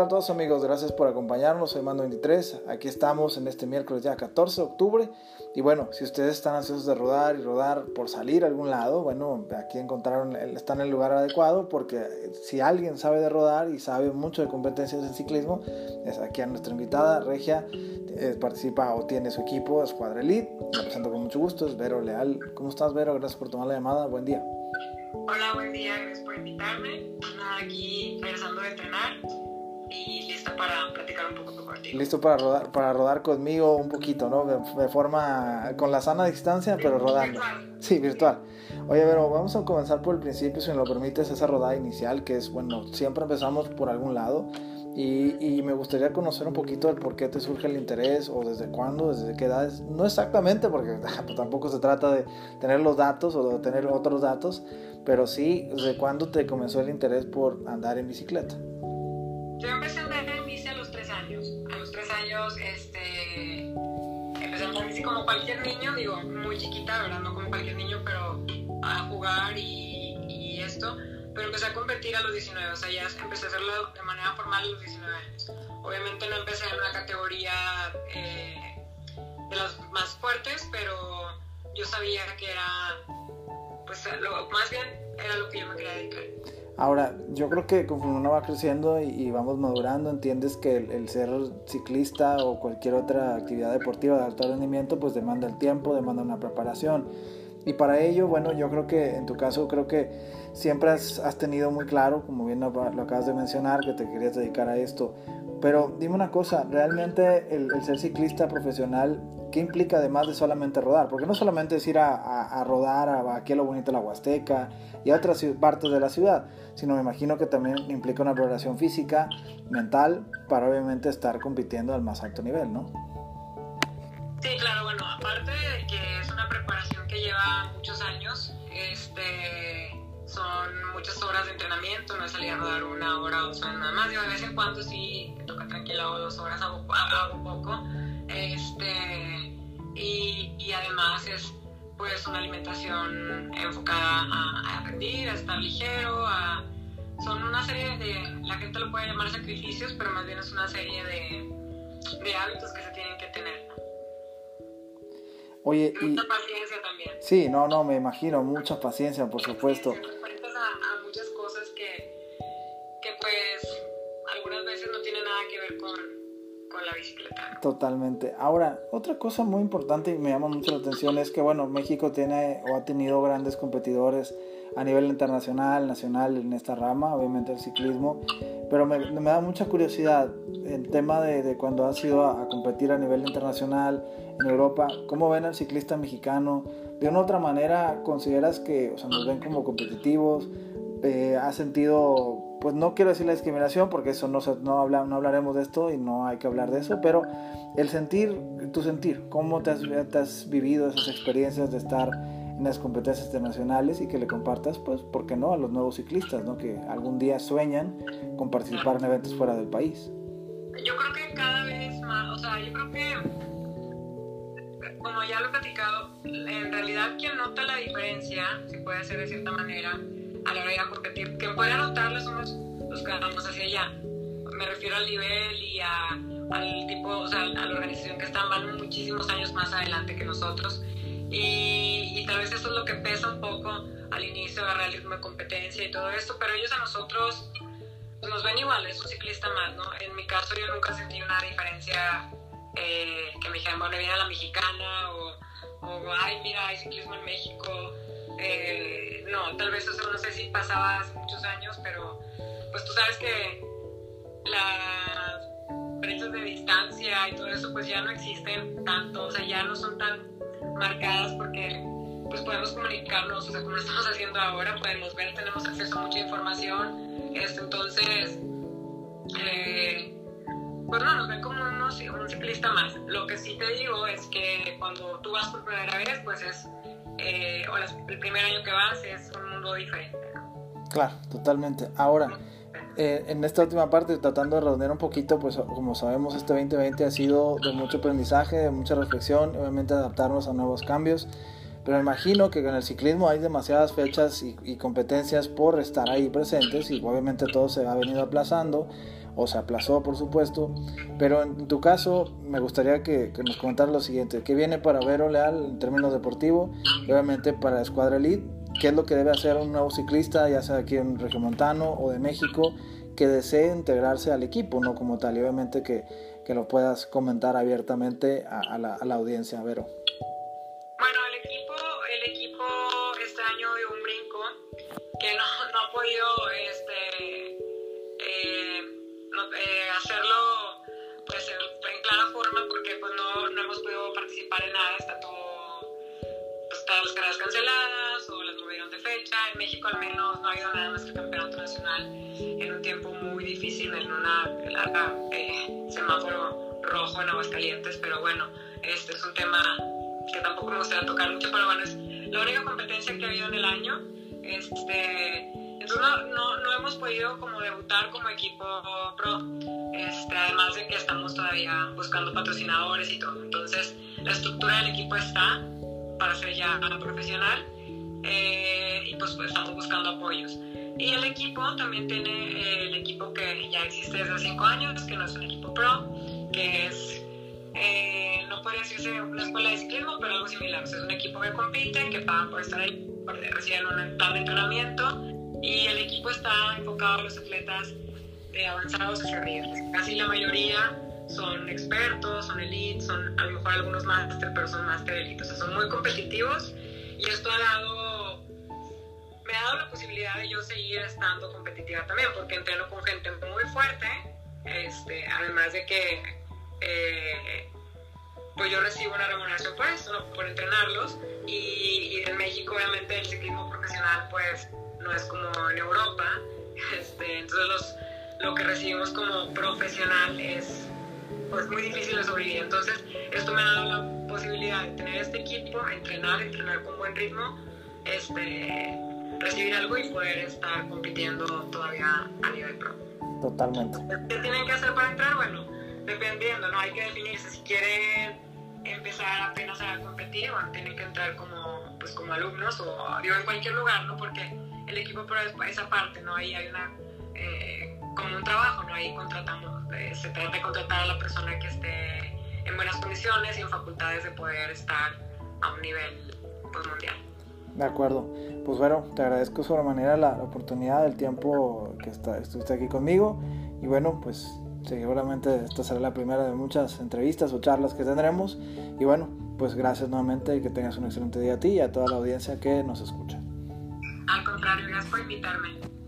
Hola a todos amigos, gracias por acompañarnos, soy Mando 23, aquí estamos en este miércoles ya 14 de octubre y bueno, si ustedes están ansiosos de rodar y rodar por salir a algún lado, bueno, aquí encontraron, están en el lugar adecuado porque si alguien sabe de rodar y sabe mucho de competencias en ciclismo, es aquí a nuestra invitada, Regia, eh, participa o tiene su equipo, Escuadra Elite, me presento con mucho gusto, es Vero Leal. ¿Cómo estás Vero? Gracias por tomar la llamada, buen día. Hola, buen día, gracias por invitarme. Aquí regresando de entrenar y listo para platicar un poco contigo. Listo para rodar, para rodar conmigo un poquito, ¿no? De, forma, con la sana distancia, pero rodando. Virtual. Sí, virtual. Oye, pero vamos a comenzar por el principio, si me lo permites, esa rodada inicial, que es, bueno, siempre empezamos por algún lado. Y, y, me gustaría conocer un poquito el por qué te surge el interés o desde cuándo, desde qué edades. No exactamente, porque pues, tampoco se trata de tener los datos o de tener otros datos, pero sí, ¿desde cuándo te comenzó el interés por andar en bicicleta? Yo empecé a andar en bici a los tres años. A los tres años, este, empecé a andar bici como cualquier niño, digo, muy chiquita, ¿verdad? No como cualquier niño, pero a jugar y, y esto. Pero empecé a competir a los 19, o sea, ya empecé a hacerlo de manera formal a los 19 años. Obviamente no empecé en una categoría eh, de las más fuertes, pero yo sabía que era, pues, lo, más bien era lo que yo. Ahora, yo creo que conforme uno va creciendo y, vamos madurando, entiendes que el, el, ser ciclista o cualquier otra actividad deportiva de alto rendimiento, pues demanda el tiempo, demanda una preparación. Y para ello, bueno, yo creo que en tu caso, creo que siempre has, tenido muy claro, como bien lo, lo, acabas de mencionar, que te querías dedicar a esto. Pero dime una cosa, ¿realmente el, ser ciclista profesional, qué implica además de solamente rodar? Porque no solamente es ir a rodar a, aquí a lo bonito de la Huasteca y a otras partes de la ciudad, sino me imagino que también implica una preparación física, mental, para obviamente estar compitiendo al más alto nivel, ¿no? Sí, claro, bueno, aparte de que es una preparación que lleva muchos años, este, son muchas horas de entrenamiento, no es salir a rodar una hora o sea, nada más, yo de vez en cuando sí toca tranquila o dos horas, hago, hago poco, este, y, y, además es pues una alimentación enfocada a, a rendir, a estar ligero, a, son una serie de, la gente lo puede llamar sacrificios, pero más bien es una serie de, de hábitos que se tienen que tener. Oye, y mucha paciencia también. Sí, no, no, me imagino, mucha paciencia, por supuesto. A, a, muchas cosas que, que, pues, algunas veces no tienen nada que ver con, con la bicicleta. Totalmente. Ahora, otra cosa muy importante y me llama mucho la atención es que, bueno, México tiene o ha tenido grandes competidores a nivel internacional, nacional en esta rama, obviamente el ciclismo, pero me, me da mucha curiosidad el tema de, de cuando has ido a, a, competir a nivel internacional en Europa, ¿cómo ven al ciclista mexicano? De una u otra manera, ¿consideras que o sea, nos ven como competitivos? Eh, ¿Has sentido, pues no quiero decir la discriminación porque eso no, no, habla, no hablaremos de esto y no hay que hablar de eso, pero el sentir, tu sentir, ¿cómo te has, te has vivido esas experiencias de estar en las competencias internacionales y que le compartas, pues, ¿por qué no?, a los nuevos ciclistas, ¿no?, que algún día sueñan con participar en eventos fuera del país. Yo creo que cada vez más, o sea, yo creo que, como ya lo he platicado, en realidad quien nota la diferencia, se puede hacer de cierta manera, a la hora de competir, quien puede notarlo somos los que vamos hacia allá. Me refiero al nivel y a, al tipo, o sea, a la organización que están, van muchísimos años más adelante que nosotros. Y, tal vez eso es lo que pesa un poco al inicio, agarrar el ritmo de competencia y todo esto, pero ellos a nosotros nos ven igual, es un ciclista más, ¿no? En mi caso yo nunca sentí una diferencia eh, que me dijeran, bueno, viene a la mexicana o, o, ay, mira, hay ciclismo en México. Eh, no, tal vez eso no sé si pasaba hace muchos años, pero pues tú sabes que las brechas de distancia y todo eso pues ya no existen tanto, o sea, ya no son tan marcadas porque pues podemos comunicarnos, o sea, como lo estamos haciendo ahora, podemos ver, tenemos acceso a mucha información, este, entonces, eh, pues no, nos ven como unos, un ciclista más. Lo que sí te digo es que cuando tú vas por primera vez, pues es, eh, o las, el primer año que vas es un mundo diferente. Claro, totalmente. Ahora, eh, en esta última parte, tratando de redondear un poquito, pues como sabemos, este 2020 ha sido de mucho aprendizaje, de mucha reflexión, obviamente adaptarnos a nuevos cambios. Pero imagino que en el ciclismo hay demasiadas fechas y, y, competencias por estar ahí presentes y obviamente todo se ha venido aplazando o se aplazó, por supuesto. Pero en tu caso, me gustaría que, nos comentaras lo siguiente: ¿qué viene para Vero Leal en términos deportivos? obviamente para la Escuadra Elite. ¿Qué es lo que debe hacer un nuevo ciclista, ya sea aquí en Regiomontano o de México, que desee integrarse al equipo, no como tal? Y obviamente que, que lo puedas comentar abiertamente a, la, a la audiencia, Vero. Bueno, el equipo, el equipo este año dio un brinco que no, no ha podido este, eh, eh, hacerlo pues, en, clara forma porque pues, no, no, hemos podido participar en nada, está todo, pues, todas las canceladas México al menos no ha habido nada más que campeonato nacional en un tiempo muy difícil, en una larga eh, semáforo rojo en Aguascalientes, pero bueno, este es un tema que tampoco me gustaría tocar mucho, pero bueno, es la única competencia que ha habido en el año. Este, entonces no, no, hemos podido como debutar como equipo pro, este, además de que estamos todavía buscando patrocinadores y todo. Entonces la estructura del equipo está para ser ya profesional eh, y pues, pues, estamos buscando apoyos. Y el equipo también tiene eh, el equipo que ya existe desde 5 años, que no es un equipo pro, que es eh, no podría decirse una escuela de ciclismo, pero algo similar. es un equipo que compite, que pagan por estar ahí, reciben un plan de entrenamiento y el equipo está enfocado a los atletas de avanzados hacia arriba. Casi la mayoría son expertos, son elite, son a lo mejor algunos máster, pero son máster elite. O sea, son muy competitivos y esto ha dado, me ha dado la posibilidad de yo seguir estando competitiva también, porque entreno con gente muy fuerte, este, además de que eh, pues yo recibo una remuneración por eso, por entrenarlos. Y, en México, obviamente, el ciclismo profesional, pues no es como en Europa. Este, entonces, los, lo que recibimos como profesional es pues muy difícil de sobrevivir. Entonces, esto me ha dado la posibilidad de tener este equipo, entrenar, entrenar con buen ritmo, este, recibir algo y poder estar compitiendo todavía a nivel pro. Totalmente. ¿Qué tienen que hacer para entrar? Bueno, dependiendo, ¿no? Hay que definirse si quieren empezar apenas a competir o tienen que entrar como, pues, como alumnos o digo, en cualquier lugar, ¿no? Porque el equipo por esa parte, ¿no? Ahí hay una, eh, como un trabajo, ¿no? Ahí contratamos, eh, se trata de contratar a la persona que esté en buenas condiciones y en facultades de poder estar a un nivel pues, mundial. De acuerdo. Pues bueno, te agradezco sobremanera la, la oportunidad, el tiempo que está, estuviste aquí conmigo. Y bueno, pues seguramente esta será la primera de muchas entrevistas o charlas que tendremos. Y bueno, pues gracias nuevamente y que tengas un excelente día a ti y a toda la audiencia que nos escucha. Al contrario, gracias por invitarme.